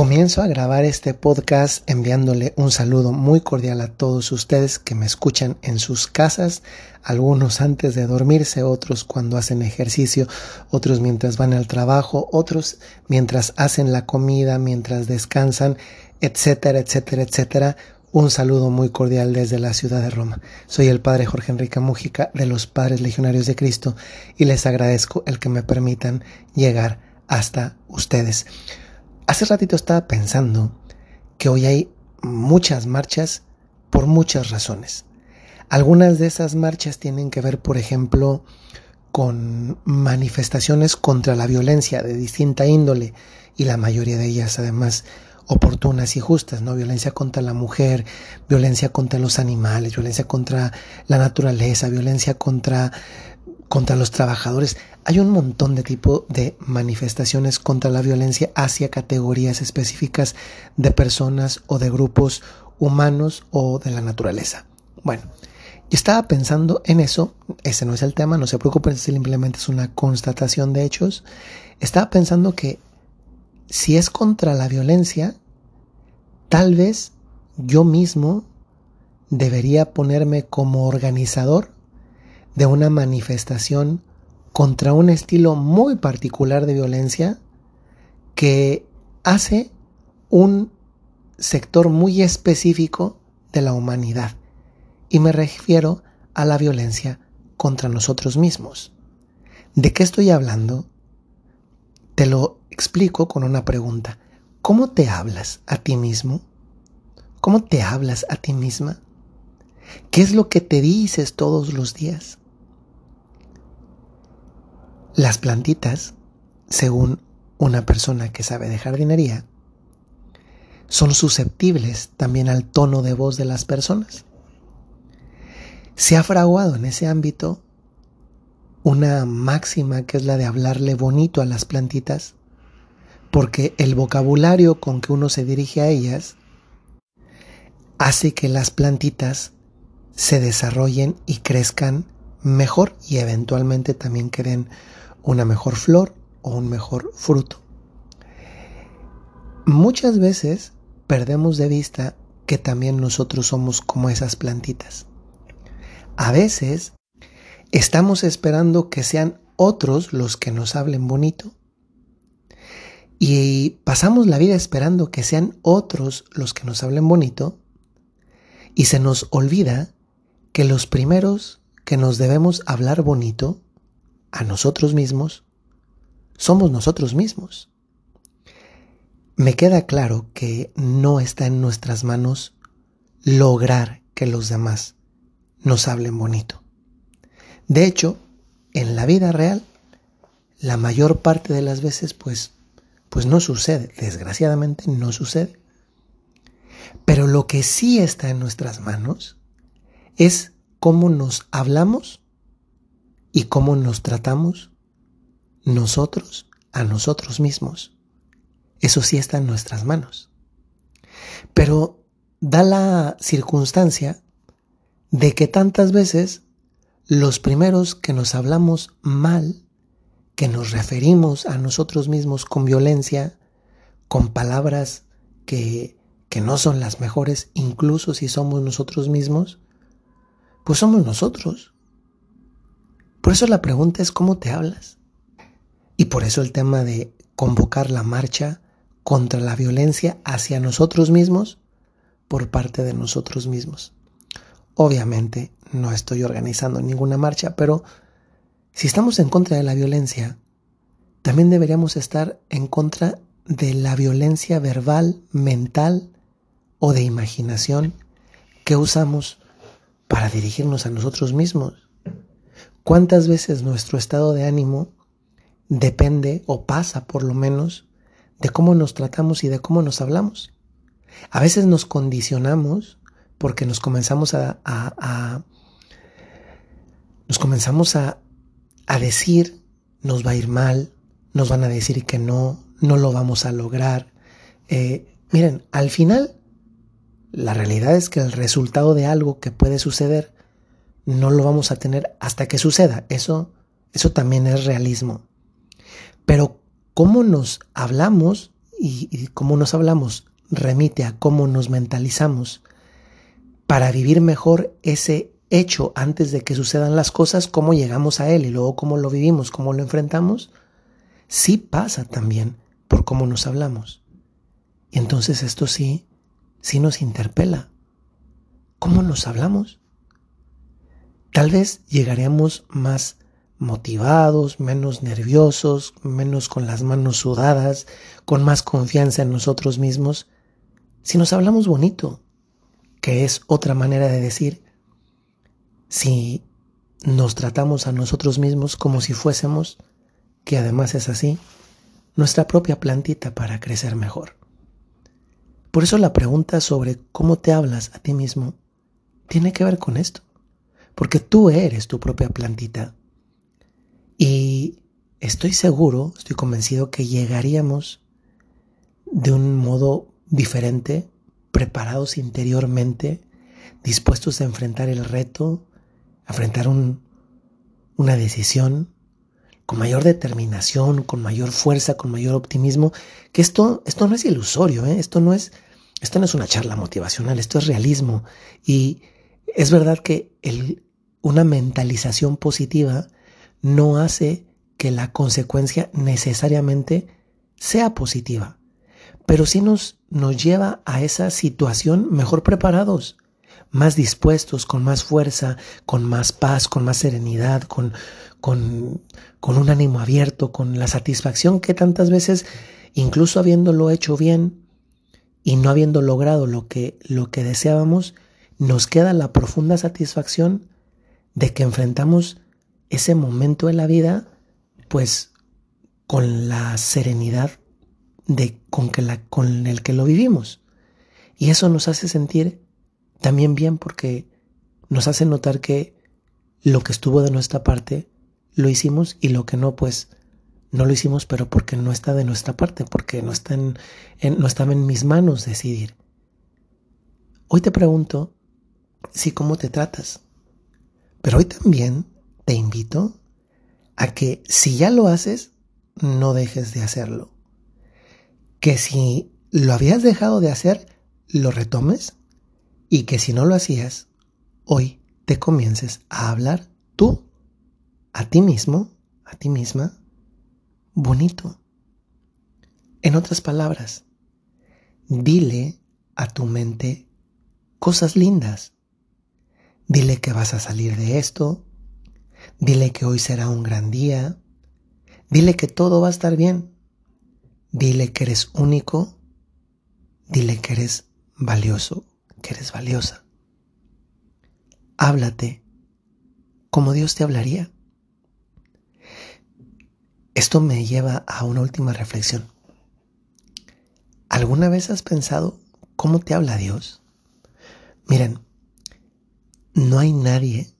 Comienzo a grabar este podcast enviándole un saludo muy cordial a todos ustedes que me escuchan en sus casas, algunos antes de dormirse, otros cuando hacen ejercicio, otros mientras van al trabajo, otros mientras hacen la comida, mientras descansan, etcétera, etcétera, etcétera. Un saludo muy cordial desde la ciudad de Roma. Soy el Padre Jorge Enrique Mújica de los Padres Legionarios de Cristo y les agradezco el que me permitan llegar hasta ustedes. Hace ratito estaba pensando que hoy hay muchas marchas por muchas razones. Algunas de esas marchas tienen que ver, por ejemplo, con manifestaciones contra la violencia de distinta índole y la mayoría de ellas además oportunas y justas, ¿no? Violencia contra la mujer, violencia contra los animales, violencia contra la naturaleza, violencia contra contra los trabajadores. Hay un montón de tipo de manifestaciones contra la violencia hacia categorías específicas de personas o de grupos humanos o de la naturaleza. Bueno, yo estaba pensando en eso, ese no es el tema, no se preocupen, simplemente es una constatación de hechos. Estaba pensando que si es contra la violencia, tal vez yo mismo debería ponerme como organizador de una manifestación contra un estilo muy particular de violencia que hace un sector muy específico de la humanidad. Y me refiero a la violencia contra nosotros mismos. ¿De qué estoy hablando? Te lo explico con una pregunta. ¿Cómo te hablas a ti mismo? ¿Cómo te hablas a ti misma? ¿Qué es lo que te dices todos los días? Las plantitas, según una persona que sabe de jardinería, son susceptibles también al tono de voz de las personas. Se ha fraguado en ese ámbito una máxima que es la de hablarle bonito a las plantitas, porque el vocabulario con que uno se dirige a ellas hace que las plantitas se desarrollen y crezcan mejor y eventualmente también que den una mejor flor o un mejor fruto. Muchas veces perdemos de vista que también nosotros somos como esas plantitas. A veces estamos esperando que sean otros los que nos hablen bonito. Y pasamos la vida esperando que sean otros los que nos hablen bonito. Y se nos olvida que los primeros que nos debemos hablar bonito a nosotros mismos, somos nosotros mismos. Me queda claro que no está en nuestras manos lograr que los demás nos hablen bonito. De hecho, en la vida real, la mayor parte de las veces, pues, pues no sucede. Desgraciadamente no sucede. Pero lo que sí está en nuestras manos es cómo nos hablamos y cómo nos tratamos nosotros a nosotros mismos. Eso sí está en nuestras manos. Pero da la circunstancia de que tantas veces los primeros que nos hablamos mal, que nos referimos a nosotros mismos con violencia, con palabras que, que no son las mejores, incluso si somos nosotros mismos, pues somos nosotros. Por eso la pregunta es cómo te hablas. Y por eso el tema de convocar la marcha contra la violencia hacia nosotros mismos por parte de nosotros mismos. Obviamente no estoy organizando ninguna marcha, pero si estamos en contra de la violencia, también deberíamos estar en contra de la violencia verbal, mental o de imaginación que usamos para dirigirnos a nosotros mismos. ¿Cuántas veces nuestro estado de ánimo depende o pasa por lo menos de cómo nos tratamos y de cómo nos hablamos? A veces nos condicionamos porque nos comenzamos a, nos comenzamos a, decir nos va a ir mal, nos van a decir que no, no lo vamos a lograr. Eh, miren, al final, la realidad es que el resultado de algo que puede suceder no lo vamos a tener hasta que suceda. Eso, eso también es realismo. Pero cómo nos hablamos y, y cómo nos hablamos remite a cómo nos mentalizamos para vivir mejor ese hecho antes de que sucedan las cosas, cómo llegamos a él y luego cómo lo vivimos, cómo lo enfrentamos, sí pasa también por cómo nos hablamos. Y entonces esto sí, sí nos interpela. ¿Cómo nos hablamos? Tal vez llegaremos más motivados, menos nerviosos, menos con las manos sudadas, con más confianza en nosotros mismos, si nos hablamos bonito, que es otra manera de decir, si nos tratamos a nosotros mismos como si fuésemos, que además es así, nuestra propia plantita para crecer mejor. Por eso la pregunta sobre cómo te hablas a ti mismo tiene que ver con esto, porque tú eres tu propia plantita. Y estoy seguro, estoy convencido que llegaríamos de un modo diferente, preparados interiormente, dispuestos a enfrentar el reto, a enfrentar una decisión con mayor determinación, con mayor fuerza, con mayor optimismo, que esto, esto no es ilusorio, ¿eh? esto, no es, esto no es una charla motivacional, esto es realismo. Y es verdad que una mentalización positiva no hace que la consecuencia necesariamente sea positiva, pero sí nos, nos lleva a esa situación mejor preparados, más dispuestos, con más fuerza, con más paz, con más serenidad, con, con, con un ánimo abierto, con la satisfacción que tantas veces, incluso habiéndolo hecho bien y no habiendo logrado lo que, lo que deseábamos, nos queda la profunda satisfacción de que enfrentamos ese momento de la vida, pues con la serenidad de, con, que la, con el que lo vivimos. Y eso nos hace sentir también bien porque nos hace notar que lo que estuvo de nuestra parte lo hicimos y lo que no, pues no lo hicimos, pero porque no está de nuestra parte, porque no, está en, no estaba en mis manos decidir. Hoy te pregunto si cómo te tratas, pero hoy también te invito a que si ya lo haces, no dejes de hacerlo. Que si lo habías dejado de hacer, lo retomes y que si no lo hacías, hoy te comiences a hablar tú a ti mismo, a ti misma, bonito. En otras palabras, dile a tu mente cosas lindas. Dile que vas a salir de esto. Dile que hoy será un gran día. Dile que todo va a estar bien. Dile que eres único. Dile que eres valioso, que eres valiosa. Háblate como Dios te hablaría. Esto me lleva a una última reflexión. ¿Alguna vez has pensado cómo te habla Dios? Miren, no hay nadie,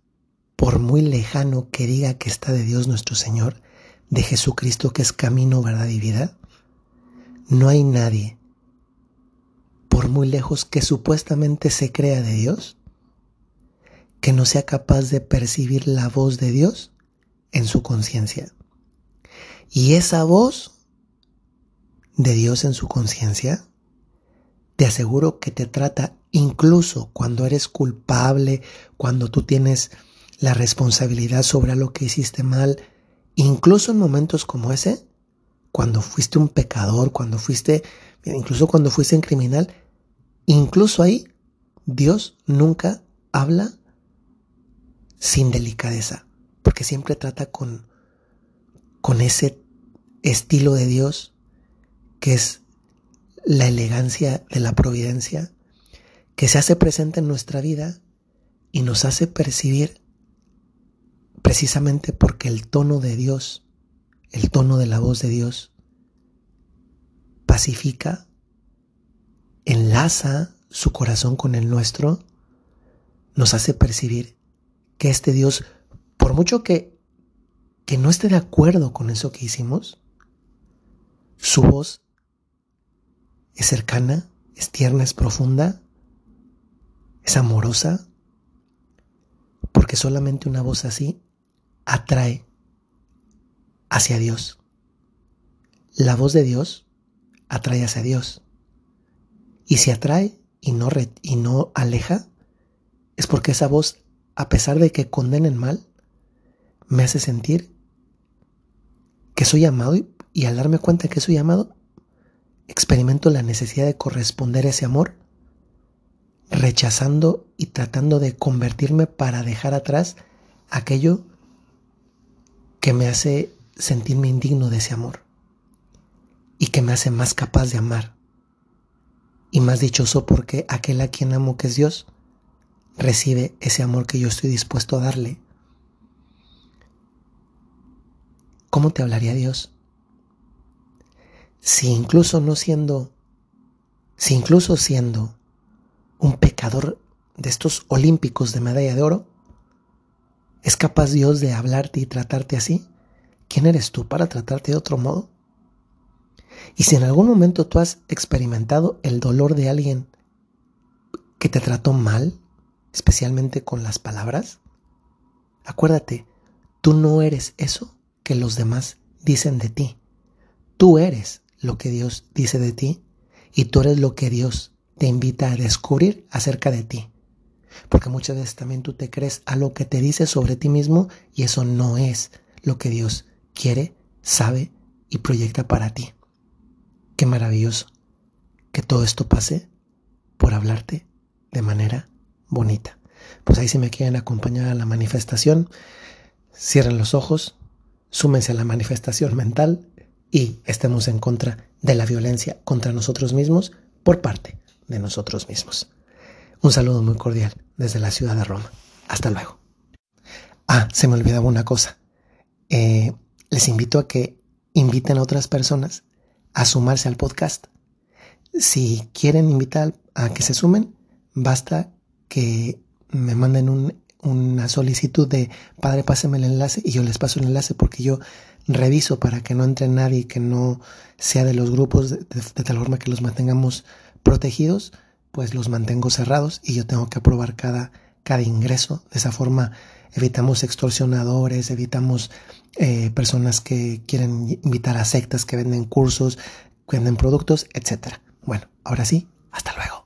por muy lejano que diga que está de Dios nuestro Señor, de Jesucristo que es camino, verdad y vida. No hay nadie, por muy lejos que supuestamente se crea de Dios, que no sea capaz de percibir la voz de Dios en su conciencia. Y esa voz de Dios en su conciencia, te aseguro que te trata incluso cuando eres culpable, cuando tú tienes la responsabilidad sobre lo que hiciste mal, incluso en momentos como ese, cuando fuiste un pecador, cuando fuiste, incluso cuando fuiste un criminal, incluso ahí Dios nunca habla sin delicadeza, porque siempre trata con, con ese estilo de Dios que es la elegancia de la providencia, que se hace presente en nuestra vida y nos hace percibir precisamente porque el tono de Dios, el tono de la voz de Dios, pacifica, enlaza su corazón con el nuestro, nos hace percibir que este Dios, por mucho que que no esté de acuerdo con eso que hicimos, su voz es cercana, es tierna, es profunda, es amorosa, porque solamente una voz así atrae hacia Dios. La voz de Dios atrae hacia Dios. Y si atrae y no, y no aleja, es porque esa voz, a pesar de que condenen mal, me hace sentir que soy amado y, y al darme cuenta que soy amado, experimento la necesidad de corresponder ese amor, rechazando y tratando de convertirme para dejar atrás aquello que me hace sentirme indigno de ese amor y que me hace más capaz de amar y más dichoso porque aquel a quien amo que es Dios recibe ese amor que yo estoy dispuesto a darle. ¿Cómo te hablaría Dios? Si incluso no siendo, si incluso siendo un pecador de estos olímpicos de medalla de oro, ¿es capaz Dios de hablarte y tratarte así? ¿Quién eres tú para tratarte de otro modo? Y si en algún momento tú has experimentado el dolor de alguien que te trató mal, especialmente con las palabras, acuérdate, tú no eres eso que los demás dicen de ti. Tú eres lo que Dios dice de ti y tú eres lo que Dios te invita a descubrir acerca de ti. Porque muchas veces también tú te crees a lo que te dice sobre ti mismo y eso no es lo que Dios quiere, sabe y proyecta para ti. Qué maravilloso que todo esto pase por hablarte de manera bonita. Pues ahí si me quieren acompañar a la manifestación, cierren los ojos, súmense a la manifestación mental y estemos en contra de la violencia contra nosotros mismos por parte de nosotros mismos. Un saludo muy cordial desde la ciudad de Roma. Hasta luego. Ah, se me olvidaba una cosa. Eh, les invito a que inviten a otras personas a sumarse al podcast. Si quieren invitar a que se sumen, basta que me manden una solicitud de padre, páseme el enlace y yo les paso el enlace porque yo reviso para que no entre nadie que no sea de los grupos de, tal forma que los mantengamos protegidos, pues los mantengo cerrados y yo tengo que aprobar cada, cada ingreso. De esa forma evitamos extorsionadores, evitamos eh, personas que quieren invitar a sectas que venden cursos, venden productos, etc. Bueno, ahora sí, hasta luego.